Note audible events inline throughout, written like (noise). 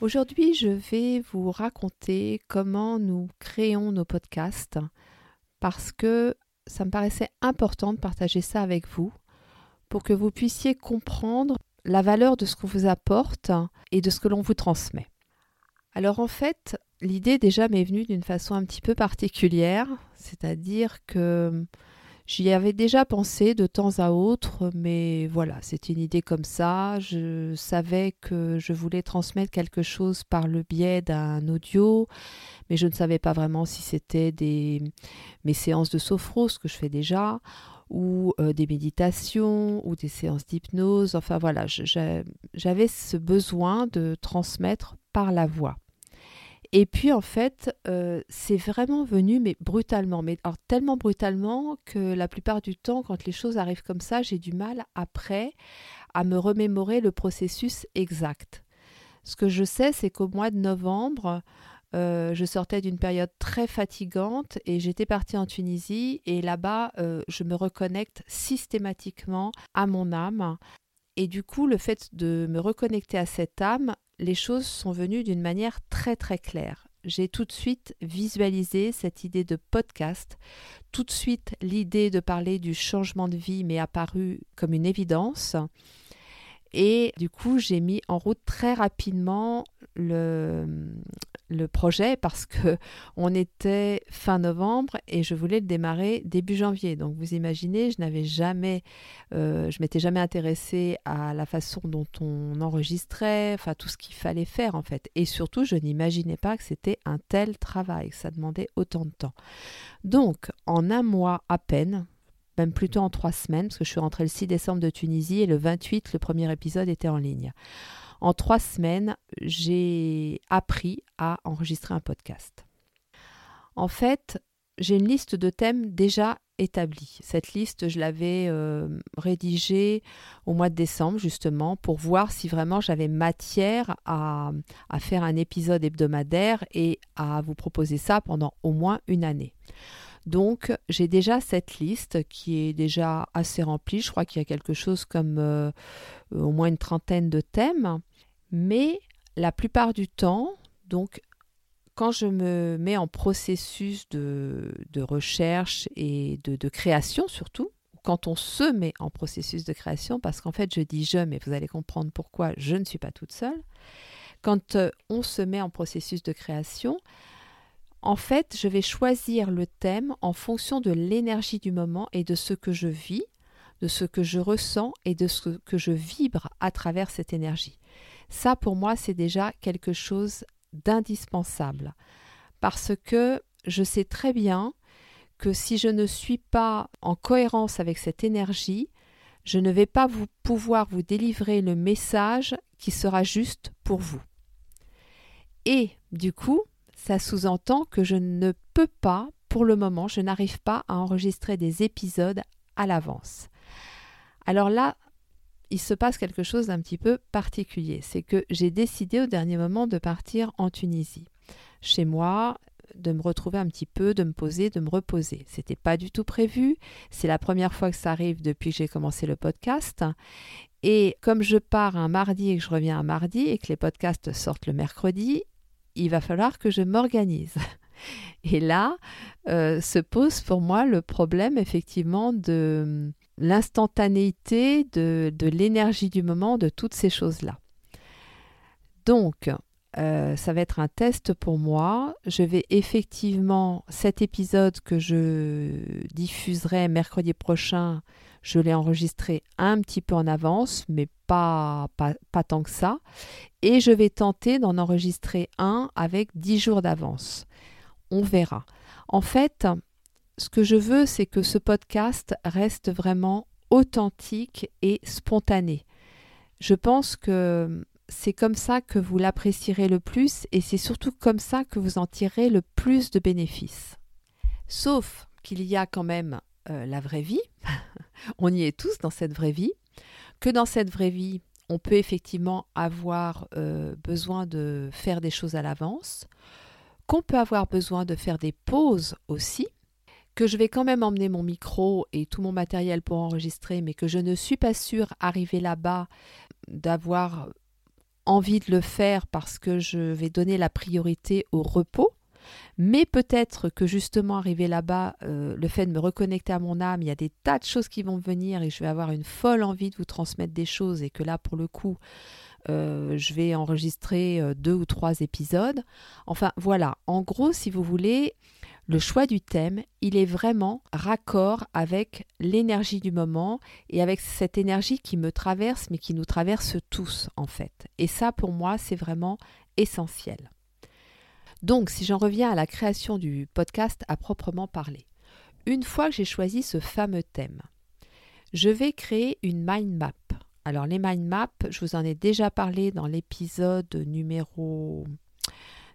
Aujourd'hui, je vais vous raconter comment nous créons nos podcasts parce que ça me paraissait important de partager ça avec vous pour que vous puissiez comprendre la valeur de ce qu'on vous apporte et de ce que l'on vous transmet. Alors en fait, l'idée déjà m'est venue d'une façon un petit peu particulière, c'est-à-dire que J'y avais déjà pensé de temps à autre, mais voilà, c'est une idée comme ça. Je savais que je voulais transmettre quelque chose par le biais d'un audio, mais je ne savais pas vraiment si c'était des mes séances de sophro, ce que je fais déjà, ou euh, des méditations, ou des séances d'hypnose. Enfin voilà, j'avais ce besoin de transmettre par la voix. Et puis en fait, euh, c'est vraiment venu, mais brutalement, mais alors, tellement brutalement que la plupart du temps, quand les choses arrivent comme ça, j'ai du mal après à me remémorer le processus exact. Ce que je sais, c'est qu'au mois de novembre, euh, je sortais d'une période très fatigante et j'étais partie en Tunisie et là-bas, euh, je me reconnecte systématiquement à mon âme. Et du coup, le fait de me reconnecter à cette âme les choses sont venues d'une manière très très claire. J'ai tout de suite visualisé cette idée de podcast. Tout de suite, l'idée de parler du changement de vie m'est apparue comme une évidence. Et du coup, j'ai mis en route très rapidement le, le projet parce que (laughs) on était fin novembre et je voulais le démarrer début janvier. Donc vous imaginez, je n'avais jamais, euh, je m'étais jamais intéressée à la façon dont on enregistrait, enfin tout ce qu'il fallait faire en fait. Et surtout, je n'imaginais pas que c'était un tel travail, que ça demandait autant de temps. Donc en un mois à peine, même plutôt en trois semaines, parce que je suis rentrée le 6 décembre de Tunisie et le 28, le premier épisode était en ligne. En trois semaines, j'ai appris à enregistrer un podcast. En fait, j'ai une liste de thèmes déjà établie. Cette liste, je l'avais euh, rédigée au mois de décembre, justement, pour voir si vraiment j'avais matière à, faire un épisode hebdomadaire et à vous proposer ça pendant au moins une année. Donc j'ai déjà cette liste qui est déjà assez remplie. Je crois qu'il y a quelque chose comme euh, au moins une trentaine de thèmes. Mais la plupart du temps, donc quand je me mets en processus de, recherche et de, de, création surtout, quand on se met en processus de création, parce qu'en fait je dis je, mais vous allez comprendre pourquoi je ne suis pas toute seule, quand euh, on se met en processus de création, en fait, je vais choisir le thème en fonction de l'énergie du moment et de ce que je vis, de ce que je ressens et de ce que je vibre à travers cette énergie. Ça, pour moi, c'est déjà quelque chose d'indispensable. Parce que je sais très bien que si je ne suis pas en cohérence avec cette énergie, je ne vais pas vous pouvoir vous délivrer le message qui sera juste pour vous. Et du coup, ça sous-entend que je ne peux pas, pour le moment, je n'arrive pas à enregistrer des épisodes à l'avance. Alors là, il se passe quelque chose d'un petit peu particulier. C'est que j'ai décidé au dernier moment de partir en Tunisie. Chez moi, de me retrouver un petit peu, de me poser, de me reposer. C'était pas du tout prévu. C'est la première fois que ça arrive depuis que j'ai commencé le podcast. Et comme je pars un mardi et que je reviens un mardi et que les podcasts sortent le mercredi, il va falloir que je m'organise. (laughs) Et là euh, se pose pour moi le problème effectivement de l'instantanéité, de, l'énergie du moment, de toutes ces choses-là. Donc, euh, ça va être un test pour moi. Je vais effectivement, cet épisode que je diffuserai mercredi prochain, je l'ai enregistré un petit peu en avance, mais pas, pas, pas tant que ça. Et je vais tenter d'en enregistrer un avec 10 jours d'avance. On verra. En fait, ce que je veux, c'est que ce podcast reste vraiment authentique et spontané. Je pense que c'est comme ça que vous l'apprécierez le plus et c'est surtout comme ça que vous en tirerez le plus de bénéfices. Sauf qu'il y a quand même euh, la vraie vie, (laughs) on y est tous dans cette vraie vie, que dans cette vraie vie, on peut effectivement avoir euh, besoin de faire des choses à l'avance, qu'on peut avoir besoin de faire des pauses aussi, que je vais quand même emmener mon micro et tout mon matériel pour enregistrer, mais que je ne suis pas sûre, arriver là-bas, d'avoir envie de le faire parce que je vais donner la priorité au repos. Mais peut-être que justement arriver là-bas, euh, le fait de me reconnecter à mon âme, il y a des tas de choses qui vont venir et je vais avoir une folle envie de vous transmettre des choses et que là, pour le coup, euh, je vais enregistrer euh, deux ou trois épisodes. Enfin, voilà. En gros, si vous voulez, le choix du thème, il est vraiment raccord avec l'énergie du moment et avec cette énergie qui me traverse, mais qui nous traverse tous en fait. Et ça, pour moi, c'est vraiment essentiel. Donc, si j'en reviens à la création du podcast à proprement parler, une fois que j'ai choisi ce fameux thème, je vais créer une mind map. Alors, les mind maps, je vous en ai déjà parlé dans l'épisode numéro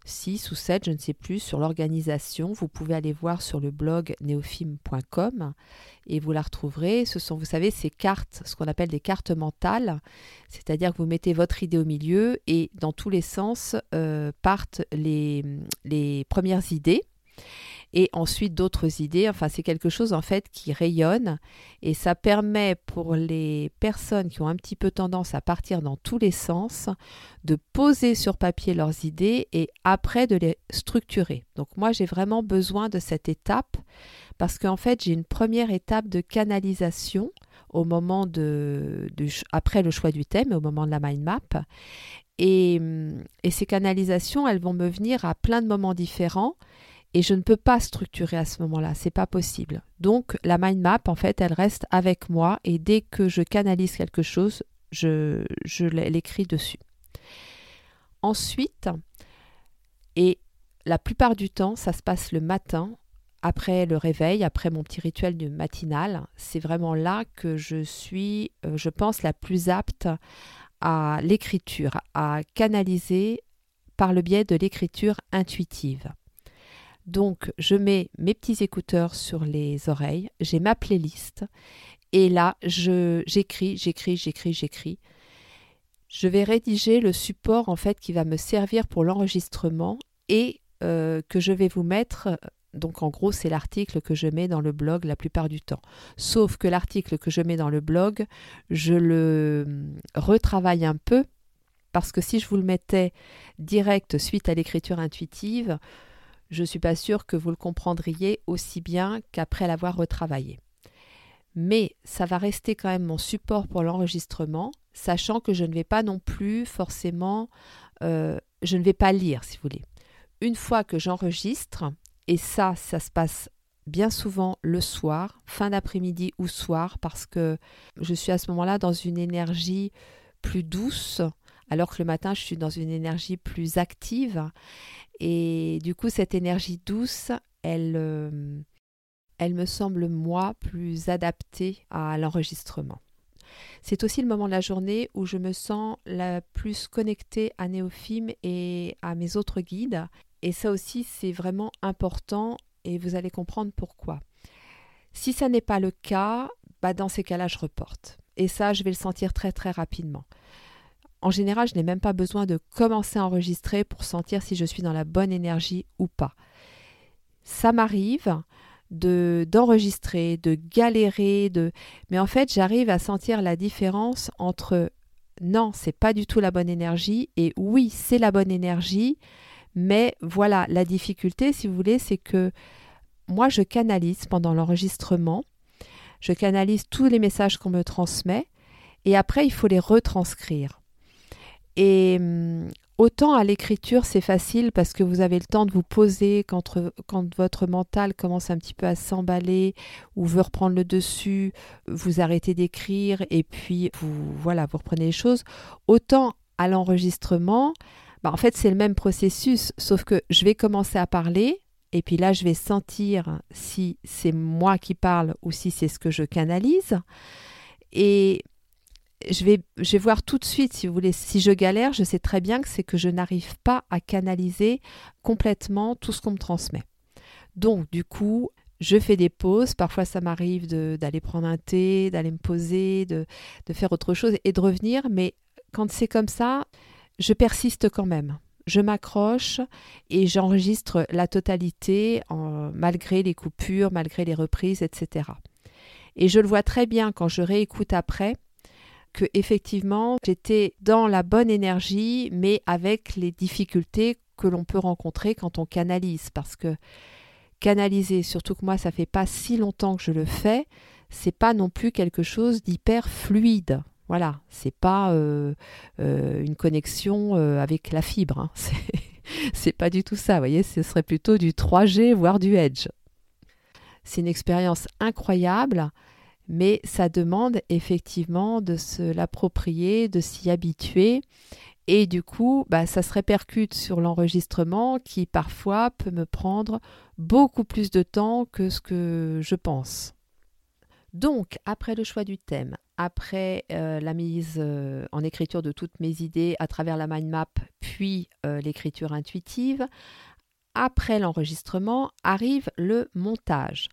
6 ou 7, je ne sais plus, sur l'organisation. Vous pouvez aller voir sur le blog neofilm.com et vous la retrouverez. Ce sont, vous savez, ces cartes, ce qu'on appelle des cartes mentales, c'est-à-dire que vous mettez votre idée au milieu et dans tous les sens euh, partent les premières idées et ensuite d'autres idées. Enfin, c'est quelque chose en fait qui rayonne et ça permet pour les personnes qui ont un petit peu tendance à partir dans tous les sens de poser sur papier leurs idées et après de les structurer. Donc moi, j'ai vraiment besoin de cette étape parce qu'en fait, j'ai une première étape de canalisation au moment de, après le choix du thème, au moment de la mind map. Et, et ces canalisations, elles vont me venir à plein de moments différents et je ne peux pas structurer à ce moment-là, c'est pas possible. Donc la mind map en fait, elle reste avec moi et dès que je canalise quelque chose, je, je l'écris dessus. Ensuite, et la plupart du temps, ça se passe le matin, après le réveil, après mon petit rituel du matinal. C'est vraiment là que je suis, euh, je pense, la plus apte à l'écriture, à canaliser par le biais de l'écriture intuitive. Donc, je mets mes petits écouteurs sur les oreilles, j'ai ma playlist, et là, j'écris, j'écris, j'écris, j'écris. Je vais rédiger le support en fait qui va me servir pour l'enregistrement et euh, que je vais vous mettre. Donc en gros, c'est l'article que je mets dans le blog la plupart du temps. Sauf que l'article que je mets dans le blog, je le hum, retravaille un peu parce que si je vous le mettais direct suite à l'écriture intuitive, je ne suis pas sûre que vous le comprendriez aussi bien qu'après l'avoir retravaillé. Mais ça va rester quand même mon support pour l'enregistrement, sachant que je ne vais pas non plus forcément, euh, je ne vais pas lire si vous voulez. Une fois que j'enregistre, et ça, ça se passe bien souvent le soir, fin d'après-midi ou soir, parce que je suis à ce moment-là dans une énergie plus douce, alors que le matin, je suis dans une énergie plus active. Et du coup, cette énergie douce, elle, euh, elle me semble, moi, plus adaptée à l'enregistrement. C'est aussi le moment de la journée où je me sens la plus connectée à Néophime et à mes autres guides. Et ça aussi, c'est vraiment important et vous allez comprendre pourquoi. Si ça n'est pas le cas, bah dans ces cas-là, je reporte. Et ça, je vais le sentir très très rapidement. En général, je n'ai même pas besoin de commencer à enregistrer pour sentir si je suis dans la bonne énergie ou pas. Ça m'arrive de d'enregistrer, de galérer, de mais en fait, j'arrive à sentir la différence entre non, c'est pas du tout la bonne énergie et oui, c'est la bonne énergie, mais voilà, la difficulté si vous voulez, c'est que moi je canalise pendant l'enregistrement, je canalise tous les messages qu'on me transmet et après il faut les retranscrire. Et hum, autant à l'écriture, c'est facile parce que vous avez le temps de vous poser quand, votre mental commence un petit peu à s'emballer ou veut reprendre le dessus, vous arrêtez d'écrire et puis vous, voilà, reprenez les choses. Autant à l'enregistrement, bah en fait, c'est le même processus, sauf que je vais commencer à parler. Et puis là, je vais sentir si c'est moi qui parle ou si c'est ce que je canalise. Et je vais, je vais voir tout de suite, si vous voulez, si je galère, je sais très bien que c'est que je n'arrive pas à canaliser complètement tout ce qu'on me transmet. Donc, du coup, je fais des pauses. Parfois, ça m'arrive d'aller prendre un thé, d'aller me poser, de, faire autre chose et de revenir. Mais quand c'est comme ça, je persiste quand même. Je m'accroche et j'enregistre la totalité en, malgré les coupures, malgré les reprises, etc. Et je le vois très bien quand je réécoute après que effectivement j'étais dans la bonne énergie, mais avec les difficultés que l'on peut rencontrer quand on canalise, parce que canaliser, surtout que moi ça fait pas si longtemps que je le fais, c'est pas non plus quelque chose d'hyper fluide. Voilà, c'est pas euh, euh, une connexion euh, avec la fibre. Hein. (laughs) C'est pas du tout ça. Vous voyez, ce serait plutôt du 3G voire du Edge. C'est une expérience incroyable mais ça demande effectivement de se l'approprier, de s'y habituer. Et du coup, bah, ça se répercute sur l'enregistrement qui parfois peut me prendre beaucoup plus de temps que ce que je pense. Donc, après le choix du thème, après euh, la mise euh, en écriture de toutes mes idées à travers la mind map, puis euh, l'écriture intuitive, après l'enregistrement arrive le montage.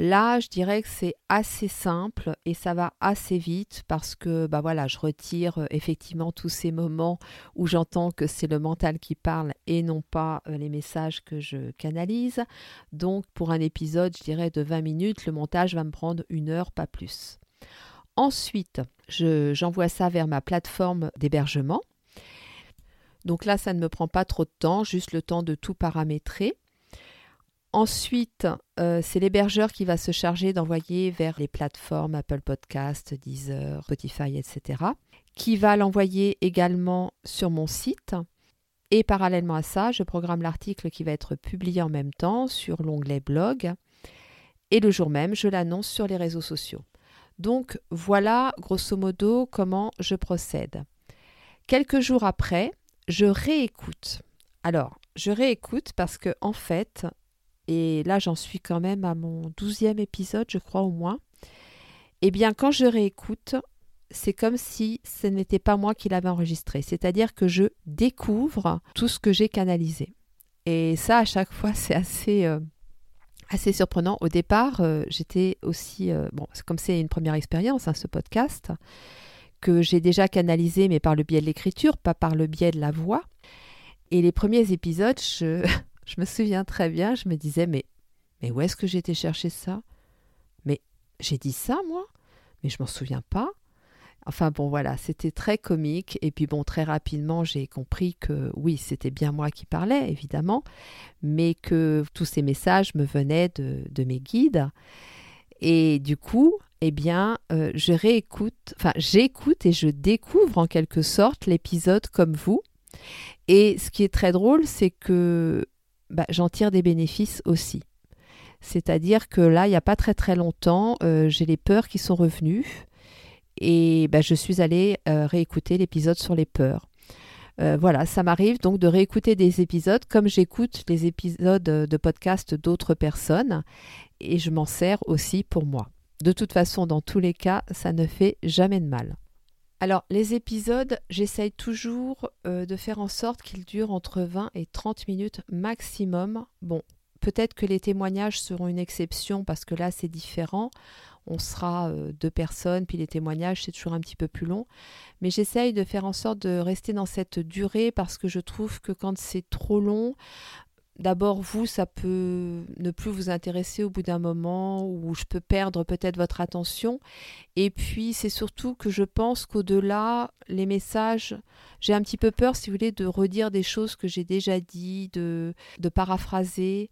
Là, je dirais que c'est assez simple et ça va assez vite parce que bah je retire euh, effectivement tous ces moments où j'entends que c'est le mental qui parle et non pas euh, les messages que je canalise. Donc pour un épisode, je dirais de 20 minutes, le montage va me prendre une heure, pas plus. Ensuite, j'envoie ça vers ma plateforme d'hébergement. Donc là, ça ne me prend pas trop de temps, juste le temps de tout paramétrer. Ensuite, euh, c'est l'hébergeur qui va se charger d'envoyer vers les plateformes Apple Podcast, Deezer, Spotify, etc. Qui va l'envoyer également sur mon site. Et parallèlement à ça, je programme l'article qui va être publié en même temps sur l'onglet blog. Et le jour même, je l'annonce sur les réseaux sociaux. Donc voilà grosso modo comment je procède. Quelques jours après, je réécoute. Alors, je réécoute parce que en fait, et là j'en suis quand même à mon douzième épisode, je crois au moins, eh bien quand je réécoute, c'est comme si ce n'était pas moi qui l'avais enregistré. C'est-à-dire que je découvre tout ce que j'ai canalisé. Et ça, à chaque fois, c'est assez, euh, assez surprenant. Au départ, euh, j'étais aussi... Euh, bon, comme c'est une première expérience, hein, ce podcast, que j'ai déjà canalisé, mais par le biais de l'écriture, pas par le biais de la voix. Et les premiers épisodes, je, (laughs) je me souviens très bien, je me disais, mais, mais où est-ce que été chercher ça? Mais j'ai dit ça, moi? Mais je m'en souviens pas. Enfin bon, voilà, c'était très comique. Et puis bon, très rapidement, j'ai compris que oui, c'était bien moi qui parlais, évidemment, mais que tous ces messages me venaient de, de mes guides. Et du coup, eh bien, euh, je réécoute, enfin, j'écoute et je découvre en quelque sorte l'épisode comme vous. Et ce qui est très drôle, c'est que bah, j'en tire des bénéfices aussi. C'est-à-dire que là, il n'y a pas très très longtemps, euh, j'ai les peurs qui sont revenues et bah, je suis allée euh, réécouter l'épisode sur les peurs. Euh, voilà, ça m'arrive donc de réécouter des épisodes comme j'écoute les épisodes de podcast d'autres personnes et je m'en sers aussi pour moi. De toute façon, dans tous les cas, ça ne fait jamais de mal. Alors, les épisodes, j'essaye toujours euh, de faire en sorte qu'ils durent entre 20 et 30 minutes maximum. Bon, peut-être que les témoignages seront une exception parce que là, c'est différent. On sera euh, deux personnes, puis les témoignages, c'est toujours un petit peu plus long. Mais j'essaye de faire en sorte de rester dans cette durée parce que je trouve que quand c'est trop long, d'abord, vous, ça peut ne plus vous intéresser au bout d'un moment, ou je peux perdre peut-être votre attention. Et puis, c'est surtout que je pense qu'au-delà, les messages, j'ai un petit peu peur, si vous voulez, de redire des choses que j'ai déjà dit, de, de paraphraser.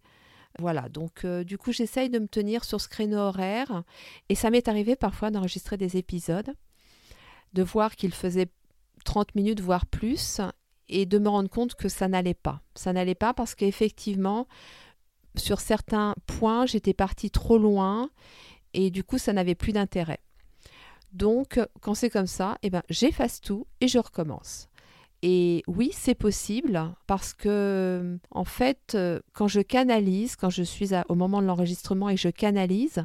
Voilà, donc euh, du coup, j'essaye de me tenir sur ce créneau horaire. Et ça m'est arrivé parfois d'enregistrer des épisodes, de voir qu'ils faisaient 30 minutes, voire plus, et de me rendre compte que ça n'allait pas. Ça n'allait pas parce qu'effectivement, sur certains points, j'étais partie trop loin et du coup, ça n'avait plus d'intérêt. Donc, quand c'est comme ça, eh ben, j'efface tout et je recommence. Et oui, c'est possible parce que, en fait, quand je canalise, quand je suis au moment de l'enregistrement et je canalise,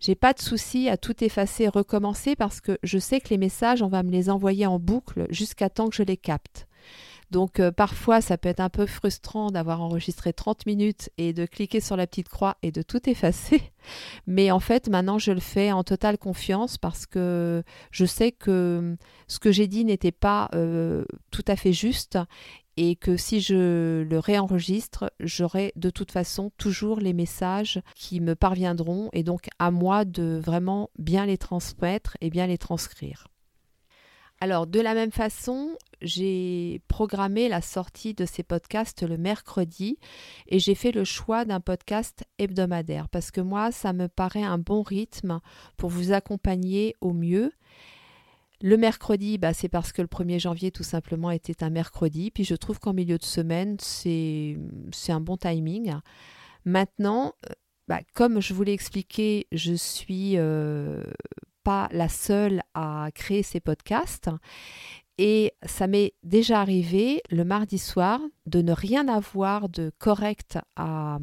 j'ai pas de souci à tout effacer et recommencer parce que je sais que les messages, on va me les envoyer en boucle jusqu'à temps que je les capte. Donc euh, parfois, ça peut être un peu frustrant d'avoir enregistré 30 minutes et de cliquer sur la petite croix et de tout effacer. (laughs) Mais en fait, maintenant, je le fais en totale confiance parce que je sais que ce que j'ai dit n'était pas euh, tout à fait juste et que si je le réenregistre, j'aurai de toute façon toujours les messages qui me parviendront et donc à moi de vraiment bien les transmettre et bien les transcrire. Alors de la même façon, j'ai programmé la sortie de ces podcasts le mercredi et j'ai fait le choix d'un podcast hebdomadaire parce que moi, ça me paraît un bon rythme pour vous accompagner au mieux le mercredi, bah, c'est parce que le 1er janvier, tout simplement, était un mercredi. Puis je trouve qu'en milieu de semaine, c'est un bon timing. Maintenant, euh, bah, comme je vous l'ai expliqué, je suis euh, la seule à créer ces podcasts. Et ça m'est déjà arrivé le mardi soir de ne rien avoir de correct à,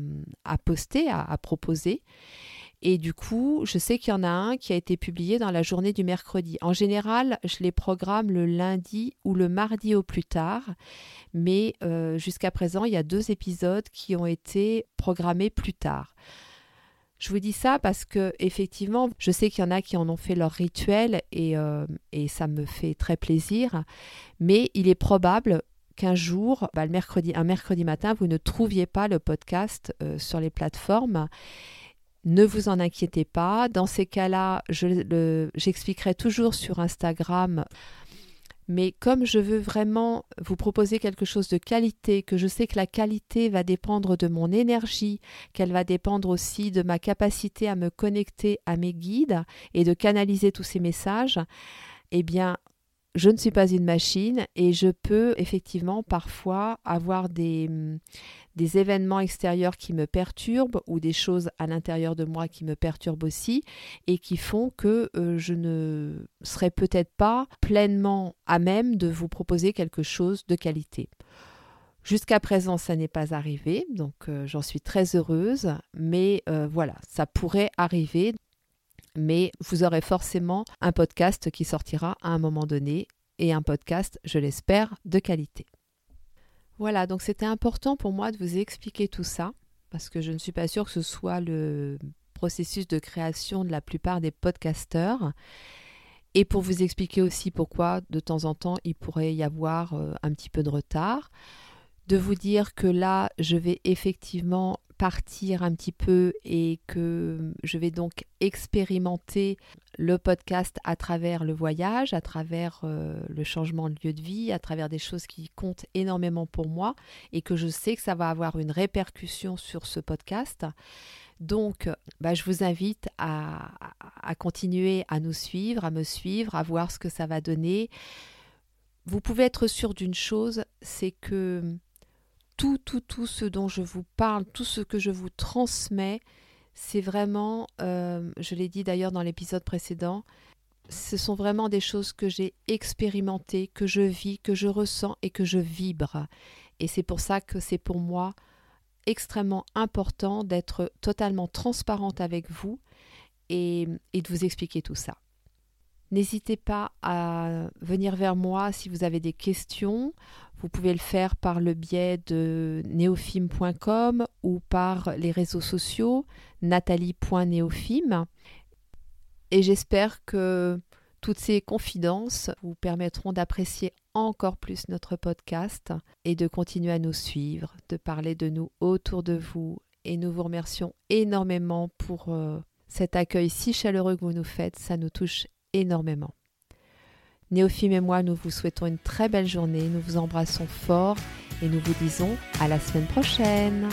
poster, à proposer. Et du coup, je sais qu'il y en a un qui a été publié dans la journée du mercredi. En général, je les programme le lundi ou le mardi au plus tard. Mais euh, jusqu'à présent, il y a deux épisodes qui ont été programmés plus tard. Je vous dis ça parce que effectivement, je sais qu'il y en a qui en ont fait leur rituel et, euh, ça me fait très plaisir. Mais il est probable qu'un jour, bah, le mercredi, un mercredi matin, vous ne trouviez pas le podcast euh, sur les plateformes. Ne vous en inquiétez pas. Dans ces cas-là, j'expliquerai toujours sur Instagram. Mais comme je veux vraiment vous proposer quelque chose de qualité, que je sais que la qualité va dépendre de mon énergie, qu'elle va dépendre aussi de ma capacité à me connecter à mes guides et de canaliser tous ces messages, eh bien, je ne suis pas une machine et je peux effectivement parfois avoir des, mm, des événements extérieurs qui me perturbent ou des choses à l'intérieur de moi qui me perturbent aussi et qui font que euh, je ne serai peut-être pas pleinement à même de vous proposer quelque chose de qualité. Jusqu'à présent, ça n'est pas arrivé, donc euh, j'en suis très heureuse, mais euh, voilà, ça pourrait arriver mais vous aurez forcément un podcast qui sortira à un moment donné et un podcast, je l'espère, de qualité. Voilà, donc c'était important pour moi de vous expliquer tout ça, parce que je ne suis pas sûre que ce soit le processus de création de la plupart des podcasteurs. Et pour vous expliquer aussi pourquoi de temps en temps il pourrait y avoir euh, un petit peu de retard. De vous dire que là, je vais effectivement partir un petit peu et que je vais donc expérimenter le podcast à travers le voyage, à travers euh, le changement de lieu de vie, à travers des choses qui comptent énormément pour moi et que je sais que ça va avoir une répercussion sur ce podcast. Donc, bah, je vous invite à, à continuer à nous suivre, à me suivre, à voir ce que ça va donner. Vous pouvez être sûr d'une chose, c'est que tout, ce dont je vous parle, tout ce que je vous transmets, c'est vraiment, euh, je l'ai dit d'ailleurs dans l'épisode précédent, ce sont vraiment des choses que j'ai expérimentées, que je vis, que je ressens et que je vibre. Et c'est pour ça que c'est pour moi extrêmement important d'être totalement transparente avec vous et de vous expliquer tout ça. N'hésitez pas à venir vers moi si vous avez des questions. Vous pouvez le faire par le biais de neofim.com ou par les réseaux sociaux nathalie.neofim. Et j'espère que toutes ces confidences vous permettront d'apprécier encore plus notre podcast et de continuer à nous suivre, de parler de nous autour de vous. Et nous vous remercions énormément pour euh, cet accueil si chaleureux que vous nous faites. Ça nous touche énormément. Néophime et moi, nous vous souhaitons une très belle journée, nous vous embrassons fort et nous vous disons à la semaine prochaine.